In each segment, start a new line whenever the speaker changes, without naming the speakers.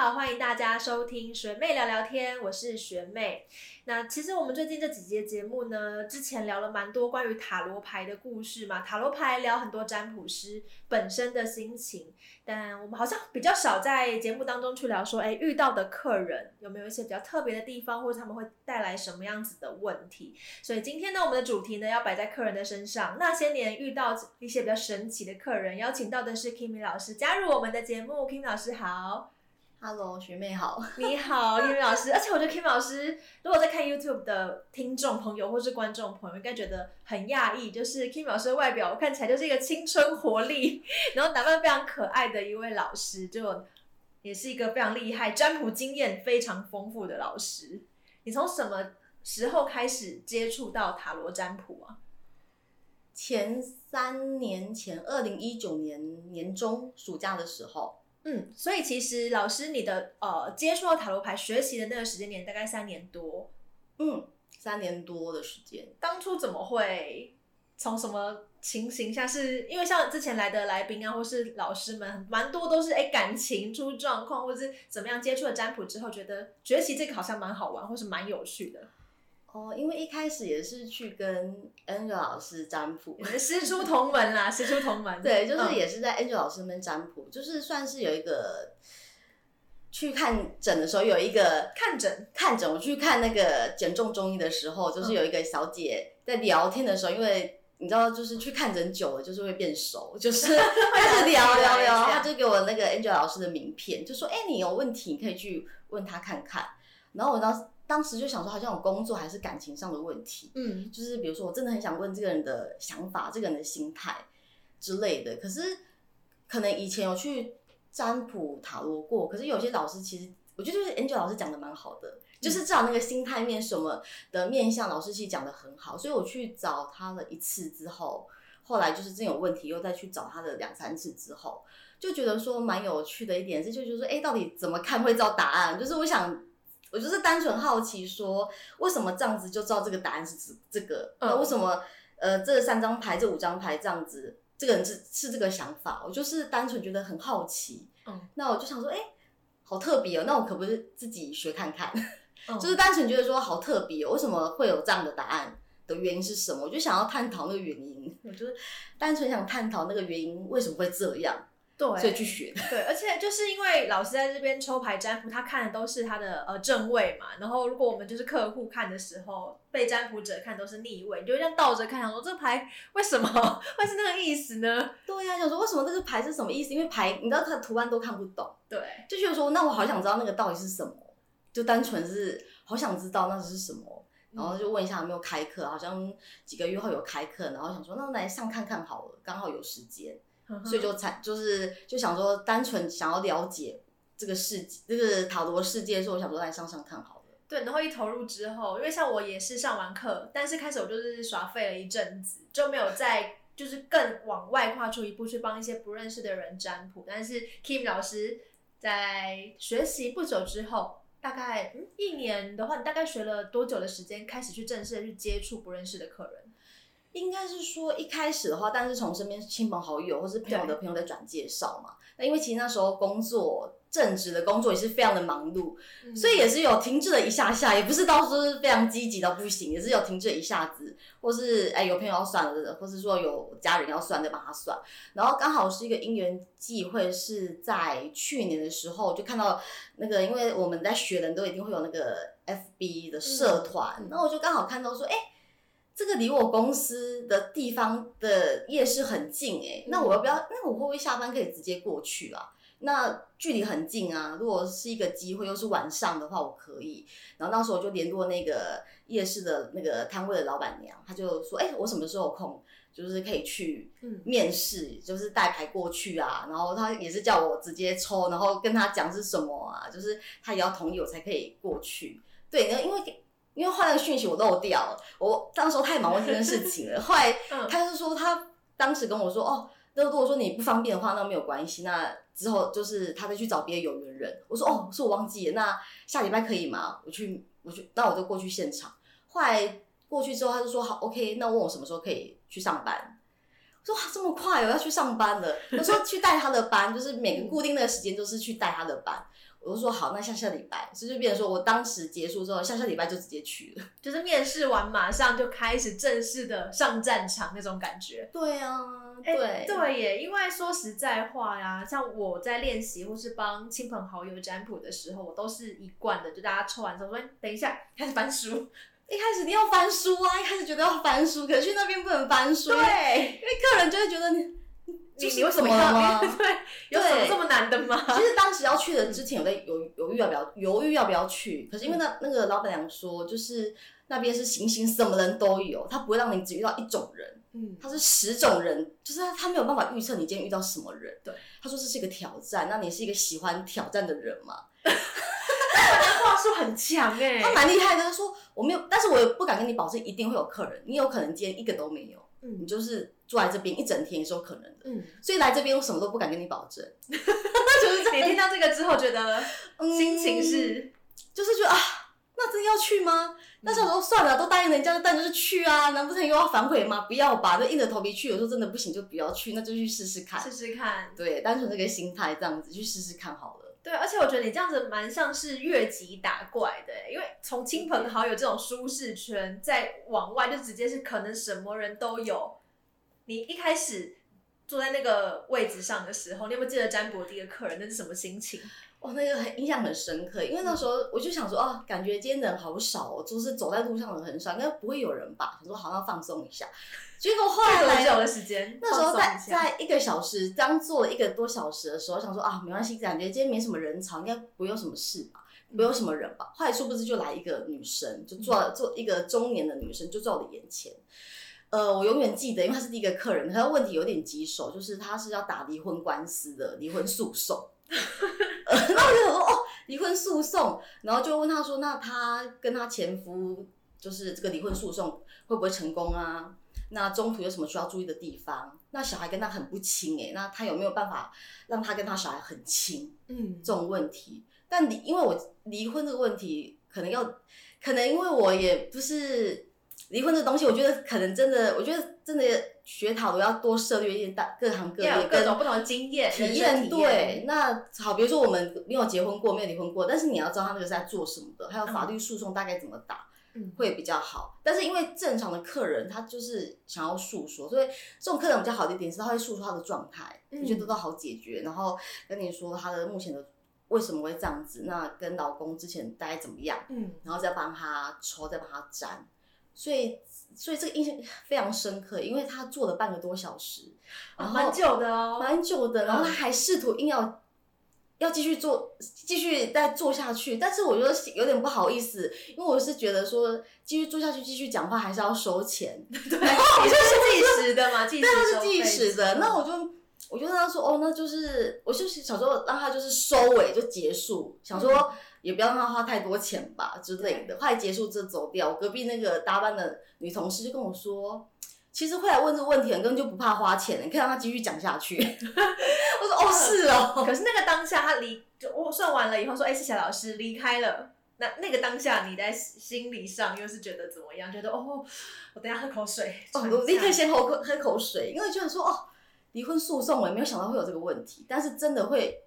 好，欢迎大家收听学妹聊聊天，我是学妹。那其实我们最近这几节节目呢，之前聊了蛮多关于塔罗牌的故事嘛，塔罗牌聊很多占卜师本身的心情，但我们好像比较少在节目当中去聊说，哎，遇到的客人有没有一些比较特别的地方，或者他们会带来什么样子的问题。所以今天呢，我们的主题呢要摆在客人的身上，那些年遇到一些比较神奇的客人，邀请到的是 Kimi 老师加入我们的节目，Kimi 老师好。
Hello，学妹好，
你好 k i m i 老师。而且我觉得 k i m i 老师，如果在看 YouTube 的听众朋友或是观众朋友，应该觉得很讶异，就是 k i m i 老师的外表看起来就是一个青春活力，然后打扮非常可爱的一位老师，就也是一个非常厉害、占卜经验非常丰富的老师。你从什么时候开始接触到塔罗占卜啊？
前三年前，二零一九年年中暑假的时候。
嗯，所以其实老师你的呃接触到塔罗牌学习的那个时间点大概三年多，
嗯，三年多的时间。
当初怎么会从什么情形下？是因为像之前来的来宾啊，或是老师们，蛮多都是哎感情出状况，或是怎么样接触了占卜之后，觉得学习这个好像蛮好玩，或是蛮有趣的。
哦，因为一开始也是去跟 Angel 老师占卜，
师出同门啦，师出同门。
对，就是也是在 Angel 老师那边占卜，就是算是有一个去看诊的时候，有一个
看诊
看诊，我去看那个减重中医的时候，就是有一个小姐在聊天的时候，因为你知道，就是去看诊久了，就是会变熟，就是 开始聊聊聊，他就给我那个 Angel 老师的名片，就说：“哎，你有问题，你可以去问他看看。”然后我当时。当时就想说，好像有工作还是感情上的问题，嗯，就是比如说，我真的很想问这个人的想法、这个人的心态之类的。可是，可能以前有去占卜塔罗过，可是有些老师其实，我觉得就是 Angel 老师讲的蛮好的，就是至少那个心态面什么的面相，老师其实讲的很好。所以我去找他了一次之后，后来就是真有问题，又再去找他的两三次之后，就觉得说蛮有趣的一点是，就觉得说，哎，到底怎么看会知道答案？就是我想。我就是单纯好奇，说为什么这样子就知道这个答案是指这个？那为什么呃这三张牌、这五张牌这样子，这个人是是这个想法？我就是单纯觉得很好奇。嗯，那我就想说，哎，好特别哦，那我可不是自己学看看？就是单纯觉得说好特别，哦为什么会有这样的答案的原因是什么？我就想要探讨那个原因，我就是单纯想探讨那个原因为什么会这样。
对，
所以去学。
对，而且就是因为老师在这边抽牌占卜，他看的都是他的呃正位嘛。然后如果我们就是客户看的时候，被占卜者看都是逆位，你就这样倒着看，想说这个牌为什么 会是那个意思呢？
对呀，想说为什么这个牌是什么意思？因为牌你知道它的图案都看不懂。
对，
就觉得说那我好想知道那个到底是什么，就单纯是好想知道那是什么，然后就问一下有没有开课，好像几个月后有开课，然后想说那来上看看好了，刚好有时间。所以就才就是就想说，单纯想要了解这个世界，这个塔罗世界，所以我想说来上上看好了。
对，然后一投入之后，因为像我也是上完课，但是开始我就是耍废了一阵子，就没有再就是更往外跨出一步去帮一些不认识的人占卜。但是 Kim 老师在学习不久之后，大概嗯一年的话，你大概学了多久的时间，开始去正式的去接触不认识的客人？
应该是说一开始的话，但是从身边亲朋好友或是朋友的朋友在转介绍嘛。那因为其实那时候工作正职的工作也是非常的忙碌，所以也是有停滞了一下下，也不是到说是非常积极到不行，也是有停滞一下子，或是哎有朋友要算了，或是说有家人要算，再帮他算。然后刚好是一个因缘际会，是在去年的时候就看到那个，因为我们在学人都一定会有那个 FB 的社团，那我就刚好看到说，哎。这个离我公司的地方的夜市很近哎，那我要不要？那我会不会下班可以直接过去啊？那距离很近啊，如果是一个机会，又是晚上的话，我可以。然后那时候我就联络那个夜市的那个摊位的老板娘，她就说：“哎，我什么时候有空，就是可以去面试，就是带牌过去啊。”然后她也是叫我直接抽，然后跟他讲是什么啊，就是他也要同意我才可以过去。对，那因为。因为换那个讯息我漏掉了，我当时候太忙问这件事情了。后来他就说他当时跟我说哦，那如果说你不方便的话，那没有关系。那之后就是他再去找别的有缘人。我说哦，是我忘记了。那下礼拜可以吗？我去，我去，那我就过去现场。后来过去之后，他就说好，OK。那问我什么时候可以去上班？我说哇，这么快我，要去上班了。我说去带他的班，就是每个固定的时间都是去带他的班。我就说好，那下下礼拜，所以就变成说我当时结束之后，下下礼拜就直接去了。
就是面试完马上就开始正式的上战场那种感觉。
对啊，
哎
对
对耶，因为说实在话呀，像我在练习或是帮亲朋好友占卜的时候，我都是一贯的，就大家抽完之后说，哎等一下开始翻书。
一开始你要翻书啊，一开始觉得要翻书，可是去那边不能翻书，
对，
因为客人就会觉得你
你
就是怎么
你为什么
吗？
对，有什么这么难的吗？
其实当时要去的之前有在犹犹豫要不要犹豫要不要去，可是因为那那个老板娘说，就是那边是行行什么人都有，他不会让你只遇到一种人，
嗯，
他是十种人，就是他他没有办法预测你今天遇到什么人。
对，
他说这是一个挑战，那你是一个喜欢挑战的人嘛？
话术很强哎、
他蛮厉害的，他说我没有，但是我也不敢跟你保证一定会有客人，你有可能今天一个都没有，你
嗯
就是住在这边一整天也是有可能的。
嗯，
所以来这边我什么都不敢跟你保证，
就是你听到这个之后，觉得
嗯
心情是
就是觉得啊，那真要去吗？那时候说算了，都答应人家，就当然就是去啊，难不成又要反悔吗？不要吧，就硬着头皮去。有时候真的不行就不要去，那就去试试看
试。试看。
对，单纯这个心态这样子去试试看好了。
对，而且我觉得你这样子蛮像是越级打怪的，因为从亲朋好友这种舒适圈，再往外就直接是可能什么人都有。你一开始坐在那个位置上的时候，你有没有记得占卜第一个客人那是什么心情？
哇，那个很印象很深刻，因为那时候我就想说，哦，感觉今天人好少哦，就是走在路上的人很少，应该不会有人吧？想说好像放松一下，结果后来来
久的时间？
那时候在
一
在一个小时，刚做了一个多小时的时候，想说啊，没关系，感觉今天没什么人潮，应该不会有什么事吧，没有什么人吧。后来殊不知就来一个女生，就坐坐一个中年的女生，就在我的眼前。呃，我永远记得，因为她是第一个客人，她的问题有点棘手，就是她是要打离婚官司的离婚诉讼。呃 然后我就想说，哦，离婚诉讼，然后就问他说，那他跟他前夫就是这个离婚诉讼会不会成功啊？那中途有什么需要注意的地方？那小孩跟他很不亲诶、那他有没有办法让他跟他小孩很亲？
嗯
这种问题，但离因为我离婚这个问题，可能要，可能因为我也不是离婚这个东西，我觉得可能真的，我觉得真的学塔罗要多涉猎一些大各行各业
有各种不同的经验、
体验。对，那好，比如说我们没有结婚过，没有离婚过，但是你要知道他那个是在做什么的，还有法律诉讼大概怎么打。
嗯
会比较好。但是因为正常的客人他就是想要诉说，所以这种客人比较好的一点是他会诉说他的状态，
嗯
我觉得都好解决，然后跟你说他的目前的为什么会这样子，那跟老公之前大概怎么样，
嗯，
然后再帮他抽，再帮他粘，所以。所以这个印象非常深刻，因为他做了半个多小时，然后
蛮久的哦。
蛮久的，然后他
嗯
还试图硬要要继续做，继续再做下去，但是我觉得有点不好意思，因为我是觉得说继续做下去，继续讲话还是要收钱，
对，你这是计时的嘛？计时
对，他
收
是计时的，那我就我就跟他说，哦，那就是我就是小时候让他就是收尾就结束，想
嗯
说也不要让他花太多钱吧之类的，后来结束这走掉，我隔壁那个搭班的女同事就跟我说。其实会来问这个问题的人根本就不怕花钱，你可以让他继续讲下去。我说哦，是哦，
可是那个当下，他离就我算完了以后说，哎、谢谢老师离开了。那那个当下，你在心理上又是觉得怎么样？觉得哦，我等下喝口水。
哦，我立刻先喝口喝口水，因为觉得说哦，离婚诉讼我也没有想到会有这个问题，但是真的会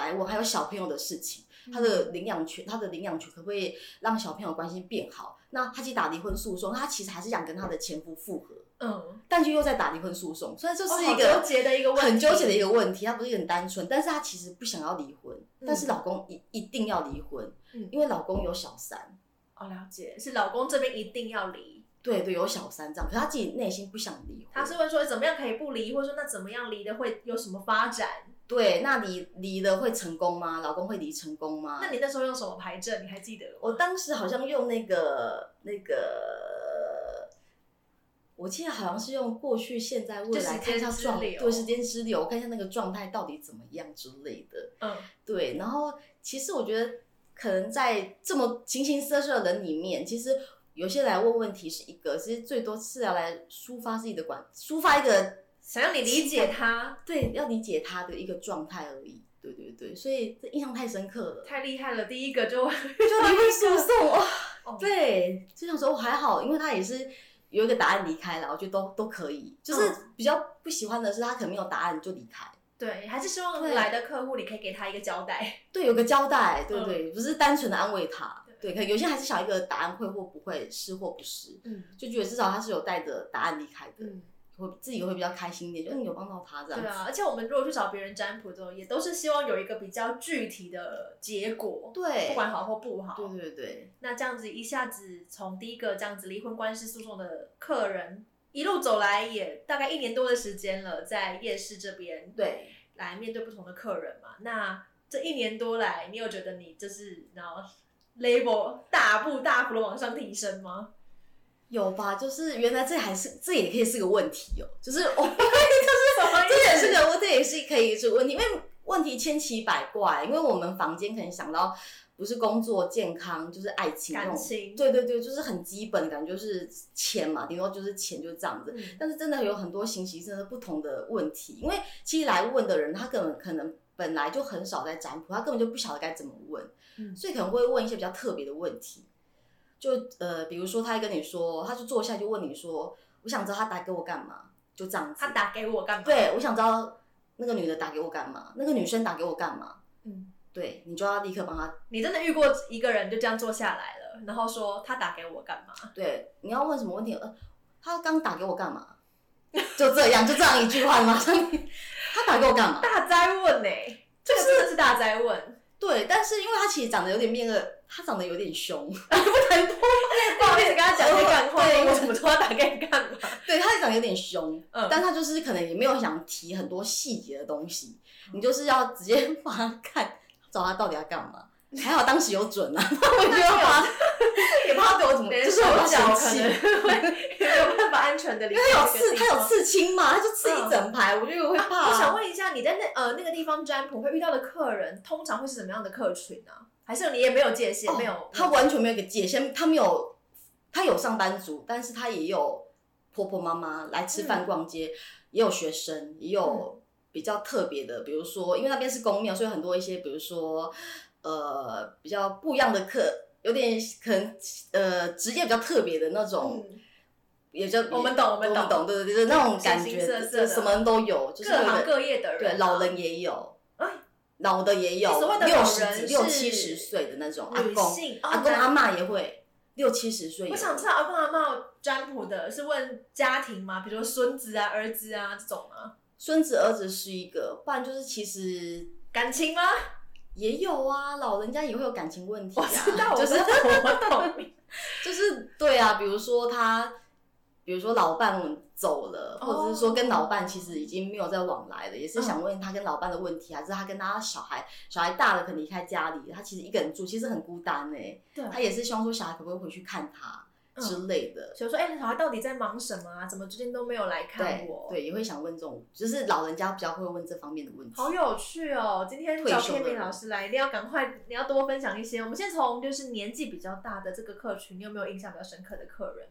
来问还有小朋友的事情，他的领养权，他的领养权可不可以让小朋友关系变好？那他去打离婚诉讼，他其实还是想跟他的前夫复合，
嗯，
但却又在打离婚诉讼，所以这
哦
是一个
好纠结的一个问题
很纠结的一个问题。他不是很单纯，但是他其实不想要离婚，
嗯
但是老公一一定要离婚，
嗯
因为老公有小三。
哦，了解，是老公这边一定要离。
对对，有小三这样，可是他自己内心不想离婚。
他是问说怎么样可以不离，或者说那怎么样离的会有什么发展？
对，那离离了会成功吗？老公会离成功吗？
那你那时候用什么牌阵？你还记得吗？
我当时好像用那个那个，我记得好像是用过去、现在、未来看一下状，对时间之流，看一下那个状态到底怎么样之类的。
嗯
对，然后其实我觉得，可能在这么形形色色的人里面，其实有些来问问题是一个，其实最多是要来抒发自己的管，抒发一个
想要你理解他，
对要理解他的一个状态而已。对对对，所以这印象太深刻了。
太厉害了。第一个就
就离婚诉讼哇，
哦。
对，就想说还好，因为他也是有一个答案离开了，我觉得都都可以。就是
嗯。
比较不喜欢的是他可能没有答案就离开，
对，还是希望
对
来的客户你可以给他一个交代。
对，有个交代，对
嗯。
对，不是单纯的安慰他，对，可有些还是想一个答案会或不会，是或不是，
嗯。
就觉得至少他是有带着答案离开的，
嗯，
会自己会比较开心一点，就嗯有帮到他这样子。
对啊，而且我们如果去找别人占卜之后，也都是希望有一个比较具体的结果，
对
不管好或不好。
对对对，
那这样子一下子从第一个这样子离婚官司诉讼的客人一路走来，也大概一年多的时间了，在夜市这边
对，
来面对不同的客人嘛。那这一年多来，你有觉得你就是然后 label 大步大幅的往上提升吗？
有吧？就是原来这还是这也可以是个问题哦，就是哦，
什么
这也是个这也是可以是个问题，因为问题千奇百怪，因为我们房间可能想到不是工作、健康，就是爱情那种。
感情，
对对对，就是很基本的感觉，就是钱嘛，顶多就是钱，就是这样子。
嗯
但是真的有很多形形色色不同的问题，因为其实来问的人，他根本可能本来就很少在占卜，他根本就不晓得该怎么问，
嗯
所以可能会问一些比较特别的问题。就呃，比如说他会跟你说，他就坐下就问你说，我想知道他打给我干嘛，就这样子。
他打给我干嘛？
对，我想知道那个女的打给我干嘛，那个女生打给我干嘛，
嗯，
对你就要立刻帮他。
你真的遇过一个人就这样坐下来了，然后说他打给我干嘛？
对，你要问什么问题？呃，他刚打给我干嘛？就这样，就这样一句话，马 上他打给我干嘛？
大灾问呢、这个真的是大灾问。
对，但是因为他其实长得有点面恶，他长得有点凶，
不好意思跟他讲一些干话，
对
我怎么知道他打给你干嘛？
对他长得有点凶，
嗯
但他就是可能也没有想提很多细节的东西，你就是要直接帮他看，找他到底要干嘛。还好当时有准啊，我觉得怕，也怕他对我怎么，就是我怕
脚。可能会没有办法安全的离
因为他有刺，他有刺青嘛，他就刺一整排，我就会怕、
我想问一下，你在那呃那个地方占卜会遇到的客人，通常会是什么样的客群啊？还是你也没有界限，
哦
没有？
他完全没有一个界限，他没有，他有上班族，但是他也有婆婆妈妈来吃饭逛街，也有学生，也有比较特别的，比如说，因为那边是公庙，所以很多一些，比如说，呃，比较不一样的课，有点可能呃职业比较特别的那种。
嗯
也就
我们懂我们懂
懂，对对对，就是那种感觉，什么人都有，就是
各行各业的人啊，
对，老人也有，
哎
老的也有六
人
十几、六七十岁的那种阿公，
哦
阿公阿妈也会，六七十岁。
我想知道阿公阿妈占卜的是问家庭吗？比如说孙子啊、儿子啊这种吗？
孙子儿子是一个，不然就是其实
感情吗？
也有啊，老人家也会有感情问题
我
啊，
知道，
就是
我知道，我懂。
就是对啊，比如说他，比如说老伴走了，
哦
或者是说跟老伴其实已经没有再往来了，也是想问他跟老伴的问题，还是他跟他小孩，小孩大了可能离开家里，他其实一个人住，其实很孤单呢、
对
他也是希望说小孩可不可以回去看他
嗯
之类的。
所以说，哎、小孩到底在忙什么啊？怎么最近都没有来看我？
对，也会想问这种，就是老人家比较会问这方面的问题。
好有趣哦！今天找
退休的
Kimi
人
老师来，一定要赶快，你要多分享一些。我们先从就是年纪比较大的这个客群，你有没有印象比较深刻的客人？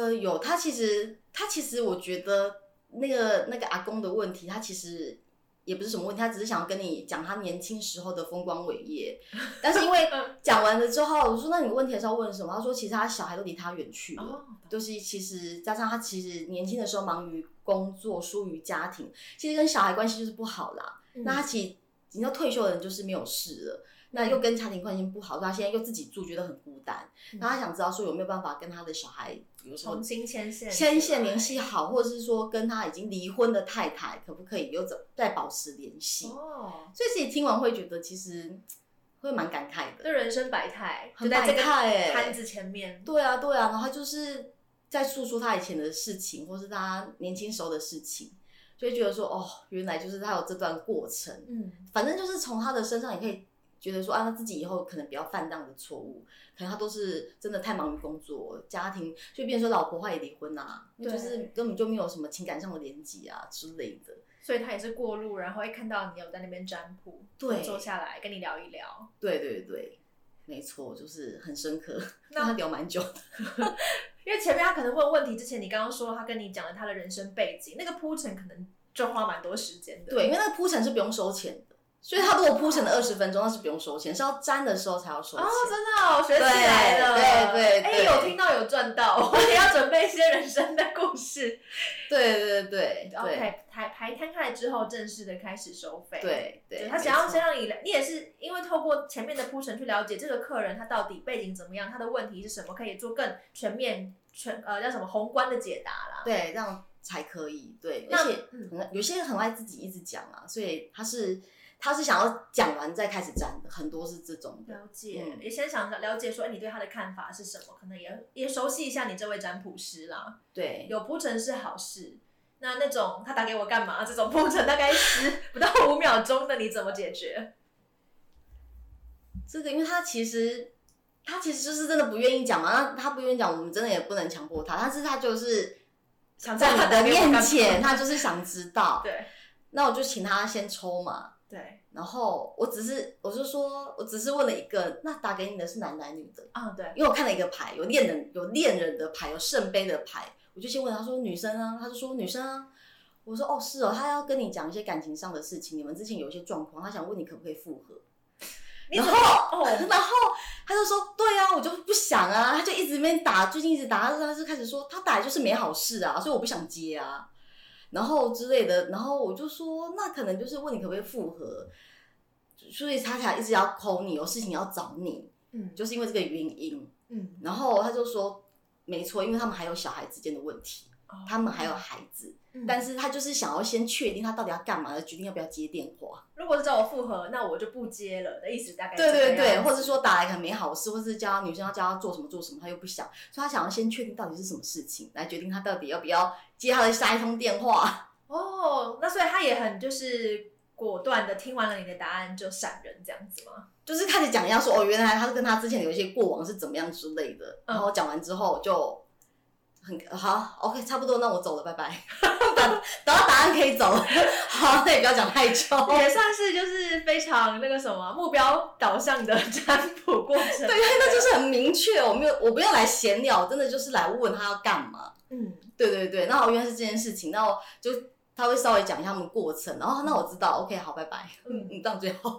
呃，有他其实他其实我觉得那个那个阿公的问题，他其实也不是什么问题，他只是想要跟你讲他年轻时候的风光伟业。但是因为
嗯
讲完了之后，我说那你问题还是要问什么？他说其实他小孩都离他远去了。
哦，
就是其实加上他其实年轻的时候忙于工作，疏于家庭，其实跟小孩关系就是不好啦。
嗯
那他其实你知道退休的人就是没有事了，那又跟家庭关系不好，他现在又自己住，觉得很孤单。那他想知道说有没有办法跟他的小孩，比如说
重新牵线，
牵线联系好，或者是说跟他已经离婚的太太，可不可以又怎再保持联系？
哦，
所以自己听完会觉得其实会蛮感慨的，
这人生百态，就
很百
在这个
态哎、
摊子前面。
对啊，对啊，然后就是在诉说他以前的事情，或是他年轻时候的事情，就会觉得说，哦，原来就是他有这段过程。
嗯，
反正就是从他的身上，也可以觉得说，啊，他自己以后可能不要犯这样的错误，可能他都是真的太忙于工作、家庭，就变成说老婆话也离婚啊，就是根本就没有什么情感上的连接啊之类的。
所以他也是过路，然后一看到你有在那边占卜，
对
坐下来跟你聊一聊。
对对对，没错，就是很深刻，
那
跟他聊蛮久的。
因为前面他可能问问题之前，你刚刚说他跟你讲了他的人生背景，那个铺陈可能就花蛮多时间的。
对，因为那个铺陈是不用收钱的。所以他如果铺陈了二十分钟，那是不用收钱，是要粘的时候才要收钱。
哦，真的哦，学起来了。
对对
对，哎，有听到有赚到，我也要准备一些人生的故事。
对对对
，OK，排排摊开来之后，正式的开始收费。
对对，
他想要先让你，你也是因为透过前面的铺陈去了解这个客人他到底背景怎么样，他的问题是什么，可以做更全面全呃叫什么宏观的解答啦。
对，这样才可以。对，而且有些人很爱自己一直讲啊，所以他是。他是想要讲完再开始站的，很多是这种。
了解，也先想了解说，哎，你对他的看法是什么？可能也也熟悉一下你这位占卜师啦。
对，
有铺陈是好事。那那种他打给我干嘛？这种铺陈大概十不到五秒钟的，你怎么解决？
这个，因为他其实他其实就是真的不愿意讲嘛。那他不愿意讲，我们真的也不能强迫他。但是他就是想在你的面前，他就是想知道。
对。
那我就请他先抽嘛。
对，
然后我只是，我就说，我只是问了一个，那打给你的是男男女的？
啊？对，
因为我看了一个牌，有恋人，有恋人的牌，有圣杯的牌，我就先问他说女生啊，他就说女生啊，我说哦是哦，他要跟你讲一些感情上的事情，你们之前有一些状况，他想问你可不可以复合，然后 哦，然后他就说对啊，我就不想啊，他就一直那边打，最近一直打，他就开始说他打来就是没好事啊，所以我不想接啊。然后之类的，然后我就说，那可能就是问你可不可以复合，所以他才一直要 call 你，有事情要找你，嗯，就是因为这个原因，嗯，然后他就说，没错，因为他们还有小孩之间的问题。他们还有孩子，但是他就是想要先确定他到底要干嘛，决定要不要接电话。
如果是找我复合，那我就不接了的意思，大概
对对对，或者说打来可能没好事，或者是叫女生要叫他做什么做什么，他又不想，所以他想要先确定到底是什么事情，来决定他到底要不要接他的下一通电话。
哦，那所以他也很就是果断的听完了你的答案就闪人这样子吗？
就是开始讲一下说哦，原来他是跟他之前有一些过往是怎么样之类的，然后讲完之后就。很好，OK，差不多，那我走了，拜拜。等到答案可以走了，好，那也不要讲太久。
也算是就是非常那个什么目标导向的占卜过程。对，
那就是很明确，我没有，我不用来闲聊，真的就是来问他要干嘛。嗯，对对对，那我原来是这件事情，那我就他会稍微讲一下他们过程，然后那我知道，OK，好，拜拜。嗯，这样最好。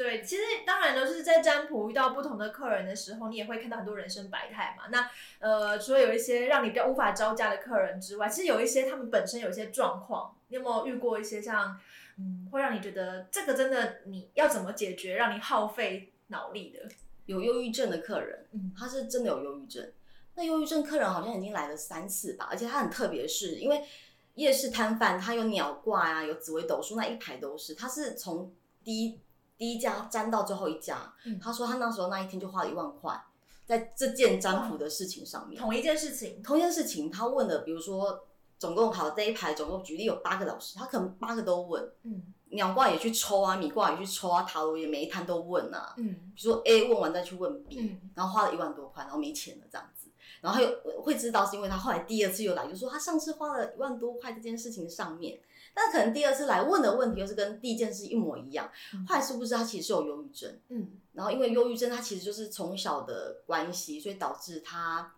对，其实当然都是在占卜遇到不同的客人的时候，你也会看到很多人生百态嘛。那呃，除了有一些让你比较无法招架的客人之外，其实有一些他们本身有一些状况，你有没有遇过一些像嗯，会让你觉得这个真的你要怎么解决，让你耗费脑力的？
有忧郁症的客人，嗯，他是真的有忧郁症。那忧郁症客人好像已经来了三次吧，而且他很特别，是因为夜市摊贩他有鸟挂啊，有紫微斗数那一排都是，他是从第一。第一家粘到最后一家，他说他那时候那一天就花了一万块，在这件占卜的事情上面。
同一件事情，
同一件事情，他问的，比如说总共好这一排总共举例有八个老师，他可能八个都问，嗯，鸟卦也去抽啊，米卦也去抽啊，塔罗也每一摊都问啊，嗯，比如说 A 问完再去问 B，然后花了一万多块，然后没钱了这样子，然后他又会知道是因为他后来第二次又来，就说他上次花了一万多块这件事情上面。但可能第二次来问的问题又是跟第一件事一模一样，后来是不是他其实是有忧郁症？嗯，然后因为忧郁症，他其实就是从小的关系，所以导致他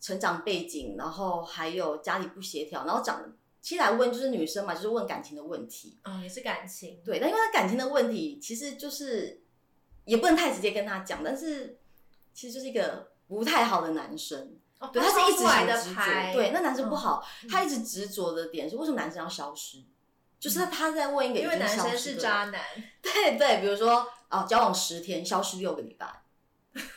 成长背景，然后还有家里不协调，然后长其实来问就是女生嘛，就是问感情的问题。
嗯，也是感情。
对，但因为他感情的问题，其实就是也不能太直接跟他讲，但是其实就是一个不太好的男生。哦对，他是一直很执着。对，那男生不好，他一直执着的点是为什么男生要消失？就是他在问一个，
因为男生是渣男。
对对，比如说啊，交往十天，消失六个礼拜，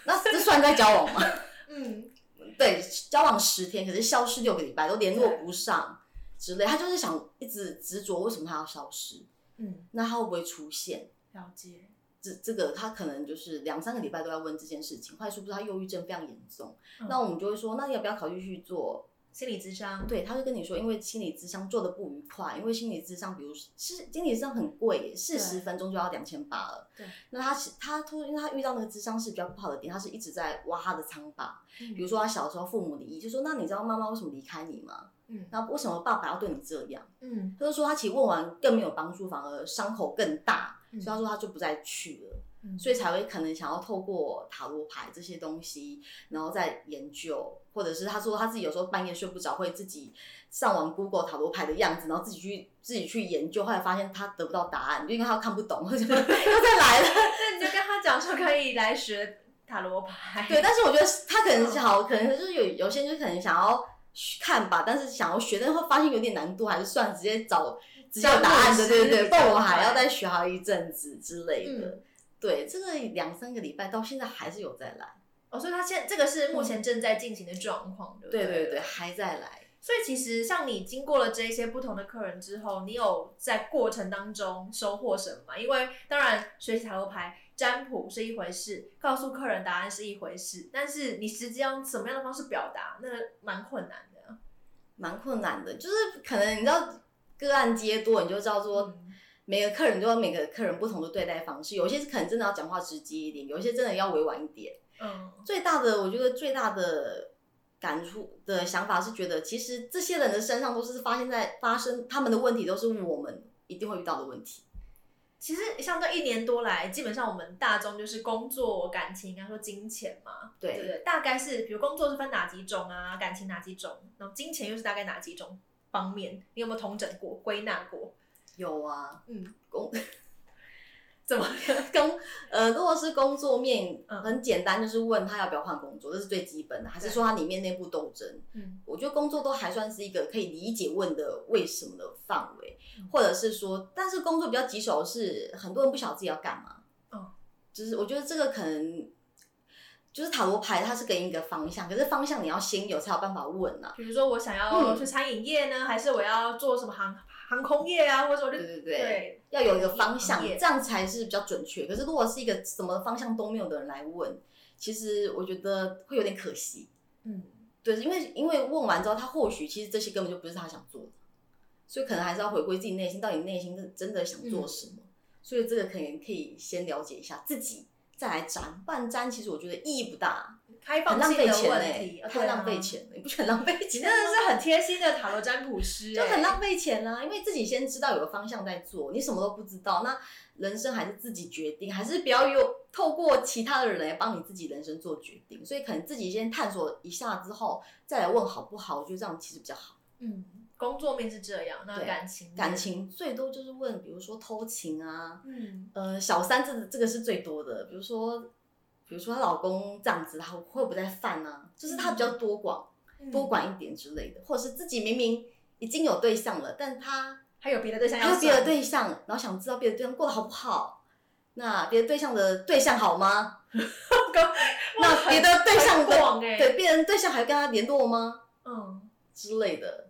那这算在交往吗？嗯，对，交往十天，可是消失六个礼拜，都联络不上之类，他就是想一直执着，为什么他要消失？嗯，那他会不会出现？
了解。
这这个他可能就是两三个礼拜都要问这件事情，后来说不是他忧郁症非常严重，那我们就会说，那你要不要考虑去做
心理咨商？
对，他就跟你说，因为心理咨商做的不愉快，因为心理咨商，比如是心理咨商很贵，四十分钟就要两千八了。对，那他他突因为他遇到那个咨商是比较不好的点，他是一直在挖他的疮疤，比如说他小时候父母离异，就说那你知道妈妈为什么离开你吗？嗯，那为什么爸爸要对你这样？嗯，他就说他其实问完更没有帮助，反而伤口更大。所以他说他就不再去了。
嗯
所以才会可能想要透过塔罗牌这些东西，然后再研究，或者是他说他自己有时候半夜睡不着，会自己上网 Google 塔罗牌的样子，然后自己去自己去研究，后来发现他得不到答案，就因为他看不懂，就 又再来了。
那你就跟他讲说可以来学塔罗牌。
对，但是我觉得他可能是好，可能就是有有些人就可能想要看吧，但是想要学，但是会发现有点难度，还是算，直接找直接有答案的，对对对，不然我还要再学好一阵子之类的。
嗯
对，这个两三个礼拜到现在还是有在来。
哦，所以他现在这个是目前正在进行的状况，对不对
对对对，还在来。
所以其实像你经过了这一些不同的客人之后，你有在过程当中收获什么吗？因为当然学习塔罗牌占卜是一回事，告诉客人答案是一回事，但是你实际用什么样的方式表达，那蛮困难的。
蛮困难的，就是可能你知道个案接多，你就知道说
嗯
每个客人都有每个客人不同的对待方式，有些是可能真的要讲话直接一点，有些真的要委婉一点。
嗯
最大的，我觉得最大的感触的想法是觉得，其实这些人的身上都是发现在发生他们的问题，都是我们一定会遇到的问题。
其实像这一年多来，基本上我们大众就是工作、感情，应该说金钱嘛，
对
对对？大概是比如工作是分哪几种啊，感情哪几种，然后金钱又是大概哪几种方面？你有没有统整过、归纳过？
有啊，
嗯，
工
怎么？
工呃，如果是工作面
嗯
很简单，就是问他要不要换工作，这是最基本的，还是说他里面内部斗争？
嗯
我觉得工作都还算是一个可以理解问的为什么的范围，
嗯
或者是说，但是工作比较棘手的是，很多人不晓得自己要干嘛。
哦，
就是我觉得这个可能就是塔罗牌，它是给你一个方向，可是方向你要先有才有办法问啊。
比如说我想要
嗯
去餐饮业呢，还是我要做什么航航空业啊，或者我就
对对对，
对
要有一个方向，这样才是比较准确。可是如果是一个什么方向都没有的人来问，其实我觉得会有点可惜。
嗯
对，因为因为问完之后，他或许其实这些根本就不是他想做的，所以可能还是要回归自己内心，到底内心是真的想做什么。所以这个可能可以先了解一下自己，再来占。不然占其实我觉得意义不大，
开放
很浪费钱哎、
题，啊
太浪费。钱了，你不觉得浪费钱
真的？是很贴心的塔罗占卜师、哎
就很浪费钱啦、因为自己先知道有个方向在做，你什么都不知道，那人生还是自己决定，还是不要有透过其他的人来帮你自己人生做决定。所以可能自己先探索一下之后，再来问好不好，我觉得这样其实比较好。
嗯，工作面是这样，那
对
感情
感，情最多就是问，比如说偷情啊，
嗯
呃，小三这这个是最多的，比如说，比如说她老公这样子，她会不会再犯啊？就是她比较多管、
嗯
多管一点之类的，或者是自己明明已经有对象了，但她
还有别的对象要
还有别的
算
对象，然后想知道别的对象过得好不好。那别的对象的对象好吗？那别的对象的对别人对象还跟他联络吗？
嗯
之类的。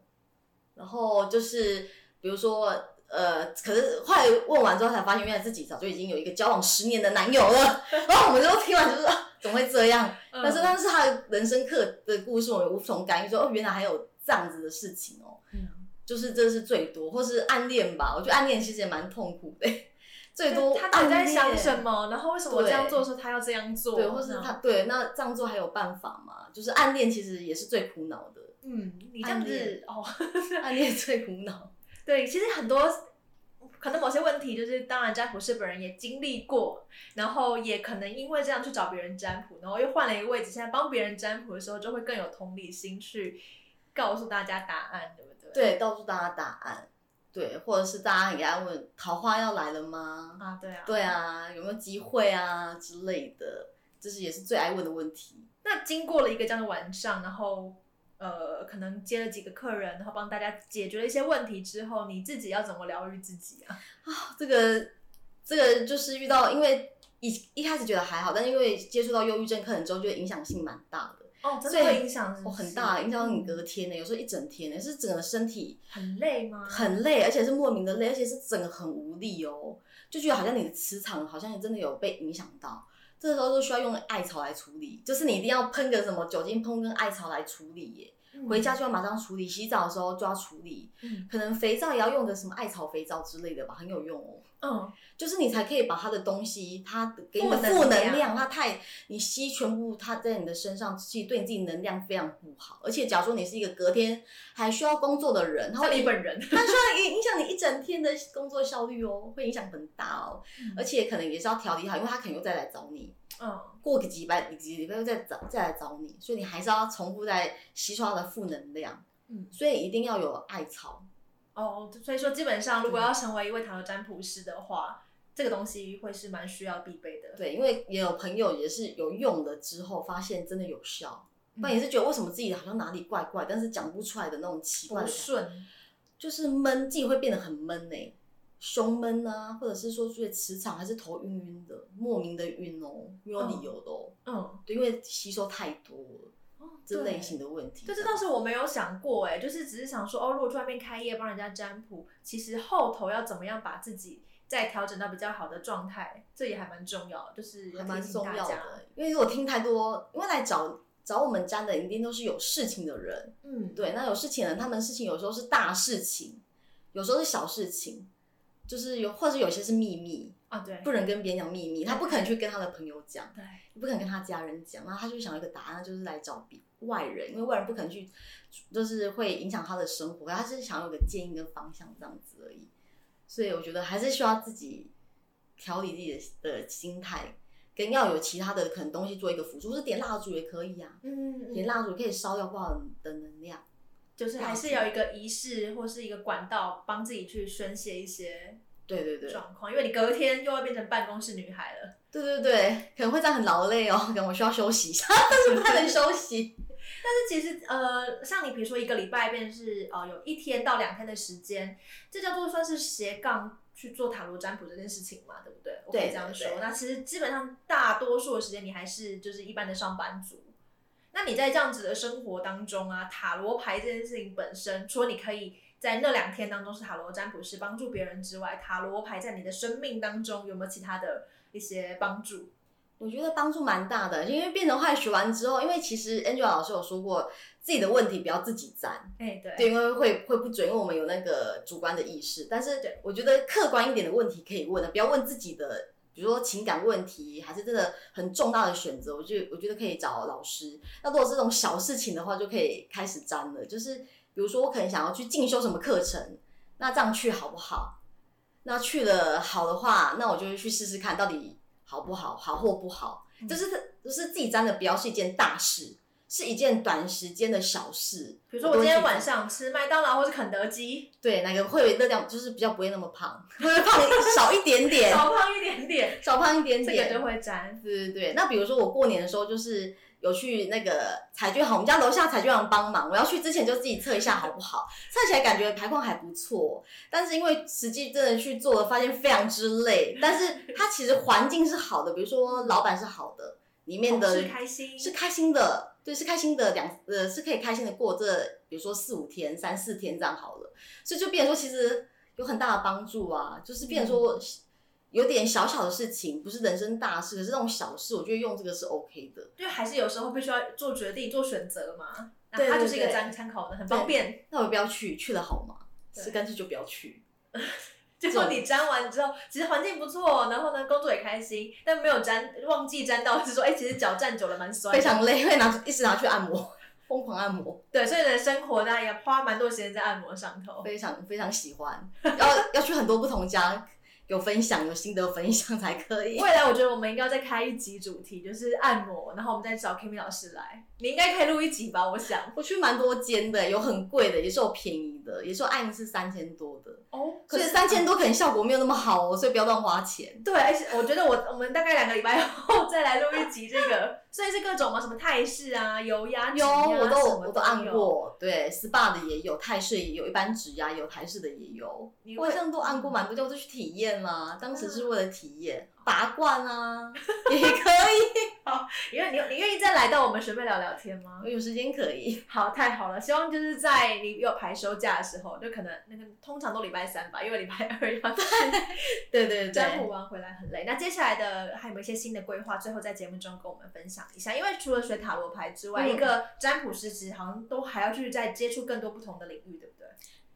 然后就是比如说，呃，可是后来问完之后才发现，原来自己早就已经有一个交往十年的男友了。然后我们就听完就是啊怎么会这样？
嗯
但是但是他的人生课的故事，我们无从感应说，哦，原来还有这样子的事情哦。
嗯，
就是这是最多，或是暗恋吧。我觉得暗恋其实也蛮痛苦的，最多
他到底在想什？么？然后为什么我这样做的时候他要这样做？
对，或是他对那这样做还有办法吗？就是暗恋其实也是最苦恼的，
嗯，你这样子哦，
暗恋最苦恼。
对，其实很多可能某些问题，就是当然占卜师本人也经历过，然后也可能因为这样去找别人占卜，然后又换了一个位置，现在帮别人占卜的时候，就会更有同理心去告诉大家答案，对不对？
对，告诉大家答案。对，或者是大家也爱问桃花要来了吗？
啊，对啊，
对。啊，有没有机会啊之类的，这是也是最爱问的问题。
那经过了一个这样的晚上，然后呃，可能接了几个客人，然后帮大家解决了一些问题之后，你自己要怎么疗愈自己啊？
啊，这个这个就是遇到，因为一一开始觉得还好，但因为接触到忧郁症客人之后，就影响性蛮大的。
哦，真的影响
哦，很大，影响到你
嗯
隔天呢，有时候一整天呢，是整个身体
很累吗？
很累，而且是莫名的累，而且是整个很无力哦，就觉得好像你的磁场好像真的有被影响到。这时候都需要用艾草来处理，就是你一定要喷个什么酒精喷跟艾草来处理耶，回家就要马上处理，洗澡的时候就要处理，
嗯。
可能肥皂也要用个什么艾草肥皂之类的吧，很有用哦。
嗯，
就是你才可以把他的东西，他给你的
负能量
他，太你吸全部，他在你的身上，其实对你自己能量非常不好。而且，假如说你是一个隔天还需要工作的人，它
像
会影
你本人，
他需要影影响你一整天的工作效率哦，会影响很大哦。
嗯
而且可能也是要调理好，因为他可能又再来找你，
嗯
过个几百几礼拜又再找再来找你，所以你还是要重复在吸收他的负能量。
嗯，
所以一定要有艾草。
哦，所以说基本上如果要成为一位塔罗占卜师的话，这个东西会是蛮需要必备的。
对，因为也有朋友也是有用了之后发现真的有效，不然也是觉得为什么自己好像哪里怪怪，但是讲不出来的那种奇怪的感觉，
不顺，
就是闷，自己会变得很闷呢、胸闷啊，或者是说觉得磁场还是头晕晕的，莫名的晕哦，没有理由的哦。
嗯，
对，因为吸收太多了，
哦
这类型
的。
的问题。
对，这倒是我没有想过哎，就是只是想说哦，如果去外面开业帮人家占卜，其实后头要怎么样把自己再调整到比较好的状态，这也还蛮重要的，就是要
还蛮。重要的，因为如果听太多，因为来找找我们占的一定都是有事情的人，
嗯，
对，那有事情的人，他们事情有时候是大事情，有时候是小事情，就是有或者有些是秘密，
啊对，
不能跟别人讲秘密，他不可能去跟他的朋友讲，
对，
不可能跟他家人讲，然后他就想要一个答案，就是来找别外人，因为外人不肯去，就是会影响他的生活，他是想要有个建议跟方向这样子而已，所以我觉得还是需要自己调理自己的的心态，跟要有其他的可能东西做一个辅助，或是点蜡烛也可以啊，
嗯，
点蜡烛可以烧掉不好的能量。
就是还是有一个仪式或是一个管道，帮自己去宣泄一些
对对对，
状况，因为你隔天又要变成办公室女孩了。
对对对，可能会这样很劳累哦，可能我需要休息一下，但是不太能休息。
但是其实呃，像你比如说一个礼拜便是呃有一天到两天的时间，这叫做算是斜杠去做塔罗占卜这件事情嘛，对不对？我可以
对
这样说。
对
那其实基本上大多数的时间你还是就是一般的上班族。那你在这样子的生活当中啊，塔罗牌这件事情本身，除了你可以在那两天当中是塔罗占卜师帮助别人之外，塔罗牌在你的生命当中有没有其他的一些帮助？
我觉得帮助蛮大的，因为变成坏学完之后，因为其实 Angela 老师有说过，自己的问题不要自己占，
哎、对，
对，因为会会不准，因为我们有那个主观的意识。但是
对
我觉得客观一点的问题可以问的，不要问自己的，比如说情感问题，还是真的很重大的选择，我觉得我觉得可以找老师。那如果这种小事情的话，就可以开始占了。就是比如说我可能想要去进修什么课程，那这样去好不好？那去了好的话，那我就去试试看到底好不好，好或不好。
嗯
就是就是自己沾的，不要是一件大事，是一件短时间的小事。
比如说我今天晚
上。
上吃麦当劳或是肯德基，
对，哪个会热量就是比较不会那么胖，会胖少一点点，
少胖一点点，
少胖一点点。
这个就会沾。
对对对。那比如说我过年的时候，就是有去那个彩券行，我们家楼下彩券行帮忙，我要去之前就自己测一下好不好，测起来感觉排况还不错，但是因为实际真的去做了，发现非常之累，但是它其实环境是好的，比如说老板是好的，里面的
是开心
是开心的，对，是开心的两呃是可以开心的过这，比如说四五天、三四天这样好了，所以就变成说其实有很大的帮助啊，就是变成说有点小小的事情，不是人生大事，可是那种小事，我觉得用这个是 OK 的。
就还是有时候必须要做决定、做选择嘛。那
对对
它就是一个
对
参参考的，很方便。
那我不要去，去了好吗？是干脆就不要去。
结果你粘完之后，其实环境不错，然后呢工作也开心，但没有粘，忘记粘到是说，哎、其实脚站久了蛮酸的，
非常累，会拿一直拿去按摩，疯狂按摩，
对，所以呢生活大家也花蛮多时间在按摩上头。
非常非常喜欢。要要去很多不同家，有分享，有心得分享才可以。
未来我觉得我们应该要再开一集主题，就是按摩，然后我们再找 Kimi 老师来，你应该可以录一集吧？我想。
我去蛮多间的，有很贵的，也是有便宜的，也是有按一次三千多的。
哦，
所以三千多可能效果没有那么好哦，所以不要乱花钱。
对，而且我觉得我我们大概两个礼拜后再来录一集这个，所以是各种嘛，什么泰式啊、油压、指
有，我都我都按
有。
过，对，SPA 的也有，泰式也有，一般指压有，台式的也有
你，
我好像都按过蛮多，就我就去体验验啦，当时是为了体验拔罐啊，也可以。
好因为你你愿意再来到我们学妹聊聊天吗
我？有时间可以。
好，太好了！希望就是在你有排休假的时候，就可能那个通常都礼拜三吧，因为礼拜二要去
对对
占卜，完回来很累。那接下来的还有没有一些新的规划？最后在节目中跟我们分享一下。因为除了学塔罗牌之外，
嗯
一个占卜师其实好像都还要去再接触更多不同的领域，对不对？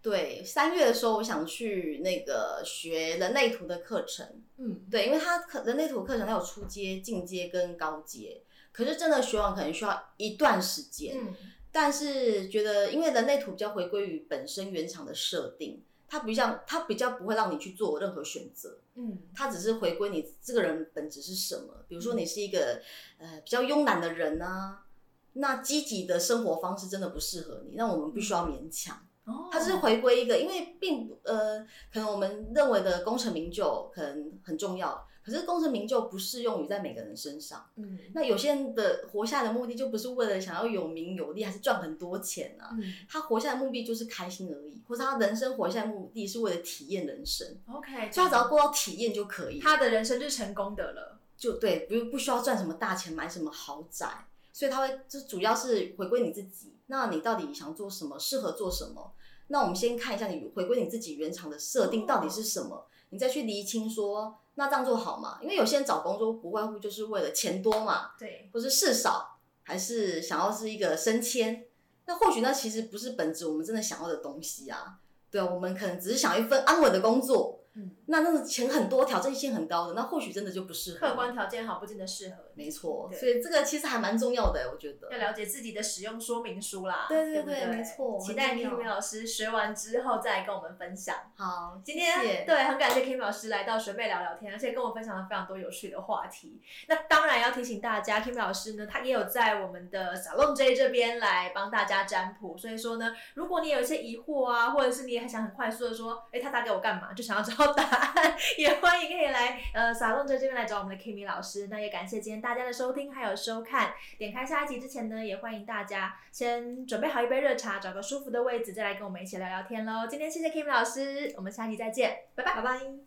对，三月的时候我想去那个学人类图的课程，
嗯，
对，因为它可人类图课程它有初阶、进阶跟高阶，可是真的学完可能需要一段时间。
嗯，
但是觉得，因为人类图比较回归于本身原厂的设定，它不像它比较不会让你去做任何选择，
嗯，
它只是回归你这个人本质是什么。比如说你是一个呃比较慵懒的人啊，那积极的生活方式真的不适合你，那我们必须要勉强。
哦，
它是回归一个，因为并不呃，可能我们认为的功成名就可能很重要，可是功成名就不适用于在每个人身上。
嗯
那有些人的活下来的目的就不是为了想要有名有利，还是赚很多钱啊。
嗯
他活下来的目的就是开心而已，或者他人生活下来的目的是为了体验人生
，，OK，
所以他只要过到体验就可以。
他的人生就是成功的了。
就对，不不需要赚什么大钱，买什么豪宅，所以他会就主要是回归你自己。那你到底想做什么，适合做什么？那我们先看一下你回归你自己原厂的设定到底是什么，你再去厘清说，那这样做好吗？因为有些人找工作不外乎就是为了钱多嘛，
对，
或是事少，还是想要是一个升迁。那或许那其实不是本质我们真的想要的东西啊。对啊，我们可能只是想要一份安稳的工作，
嗯，
那那个钱很多、挑战性很高的，那或许真的就不适合。
客观条件好不见得适合你。
没错，所以这个其实还蛮重要的，我觉得。
要了解自己的使用说明书啦，
对对
不对，
没错
期待
很重
Kim
要
老师学完之后再来跟我们分享。
好，
今天对很感谢 Kimi 老师来到学妹聊聊天，而且跟我分享了非常多有趣的话题。那当然要提醒大家，Kimi 老师呢，他也有在我们的 Salon J 这边来帮大家占卜。所以说呢，如果你有一些疑惑啊，或者是你也很想很快速的说，哎，他打给我干嘛？就想要知道答案，也欢迎可以来呃 Salon J 这边来找我们的 Kimi 老师。那也感谢今天大家的收听还有收看。点开下一集之前呢，也欢迎大家先准备好一杯热茶，找个舒服的位置，再来跟我们一起聊聊天喽。今天谢谢 Kim 老师，我们下期再见，拜拜，拜拜。